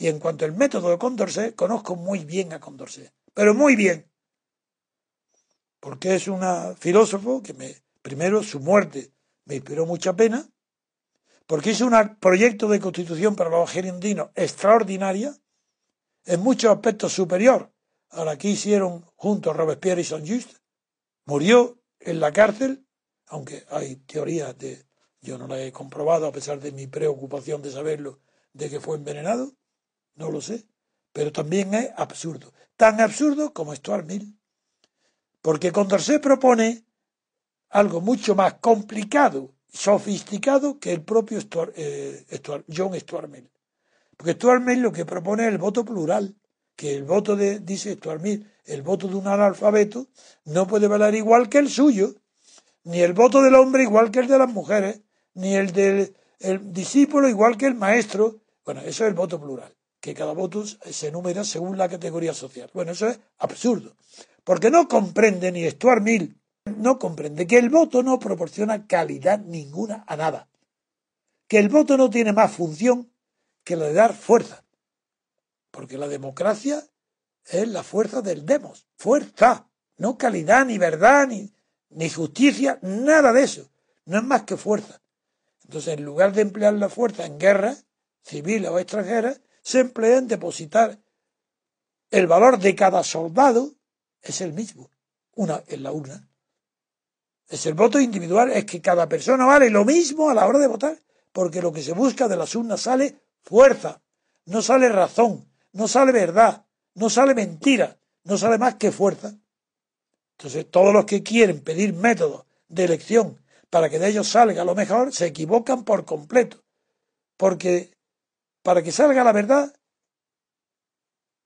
Y en cuanto al método de Condorcet, conozco muy bien a Condorcet, pero muy bien. Porque es un filósofo que me, primero su muerte me inspiró mucha pena, porque hizo un proyecto de constitución para los argentinos extraordinaria, en muchos aspectos superior a la que hicieron juntos Robespierre y Saint-Just. Murió en la cárcel, aunque hay teorías de, yo no la he comprobado a pesar de mi preocupación de saberlo, de que fue envenenado no lo sé, pero también es absurdo. Tan absurdo como Stuart Mill. Porque Condorcet propone algo mucho más complicado, sofisticado que el propio eh, John Stuart Mill. Porque Stuart Mill lo que propone es el voto plural, que el voto de, dice Stuart Mill, el voto de un analfabeto no puede valer igual que el suyo, ni el voto del hombre igual que el de las mujeres, ni el del el discípulo igual que el maestro. Bueno, eso es el voto plural que cada voto se enumera según la categoría social. Bueno, eso es absurdo, porque no comprende ni Stuart Mill, no comprende que el voto no proporciona calidad ninguna a nada, que el voto no tiene más función que la de dar fuerza, porque la democracia es la fuerza del demos, fuerza, no calidad, ni verdad, ni, ni justicia, nada de eso, no es más que fuerza. Entonces, en lugar de emplear la fuerza en guerra, civil o extranjera, se emplea en depositar el valor de cada soldado es el mismo, una en la urna. Es el voto individual, es que cada persona vale lo mismo a la hora de votar, porque lo que se busca de las urnas sale fuerza, no sale razón, no sale verdad, no sale mentira, no sale más que fuerza. Entonces, todos los que quieren pedir métodos de elección para que de ellos salga lo mejor, se equivocan por completo, porque para que salga la verdad,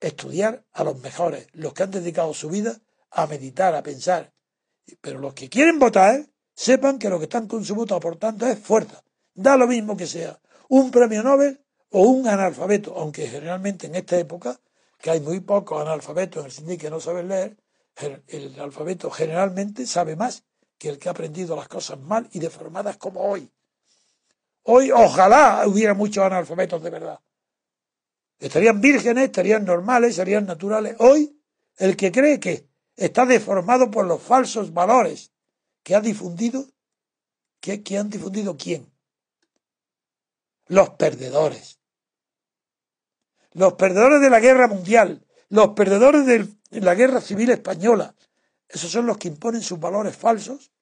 estudiar a los mejores, los que han dedicado su vida a meditar, a pensar. Pero los que quieren votar, sepan que lo que están con su voto aportando es fuerza. Da lo mismo que sea un premio Nobel o un analfabeto, aunque generalmente en esta época, que hay muy pocos analfabetos en el sentido que no saben leer, el alfabeto generalmente sabe más que el que ha aprendido las cosas mal y deformadas como hoy. Hoy ojalá hubiera muchos analfabetos de verdad. Estarían vírgenes, estarían normales, serían naturales. Hoy, el que cree que está deformado por los falsos valores que ha difundido, ¿qué, han difundido quién? Los perdedores. Los perdedores de la guerra mundial, los perdedores de la guerra civil española. Esos son los que imponen sus valores falsos,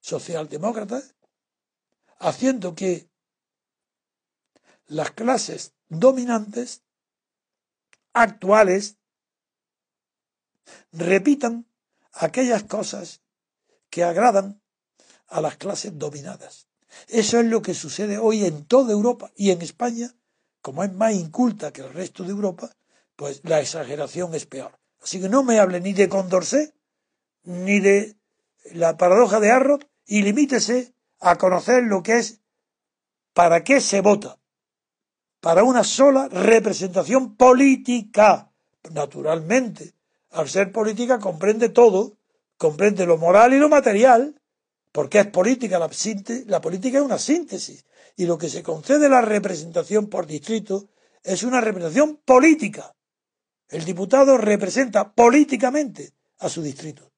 socialdemócratas, haciendo que las clases dominantes actuales repitan aquellas cosas que agradan a las clases dominadas. Eso es lo que sucede hoy en toda Europa y en España, como es más inculta que el resto de Europa, pues la exageración es peor. Así que no me hable ni de Condorcet, ni de la paradoja de Arrot, y limítese a conocer lo que es para qué se vota. Para una sola representación política. Naturalmente, al ser política comprende todo, comprende lo moral y lo material, porque es política, la, la política es una síntesis. Y lo que se concede la representación por distrito es una representación política. El diputado representa políticamente a su distrito.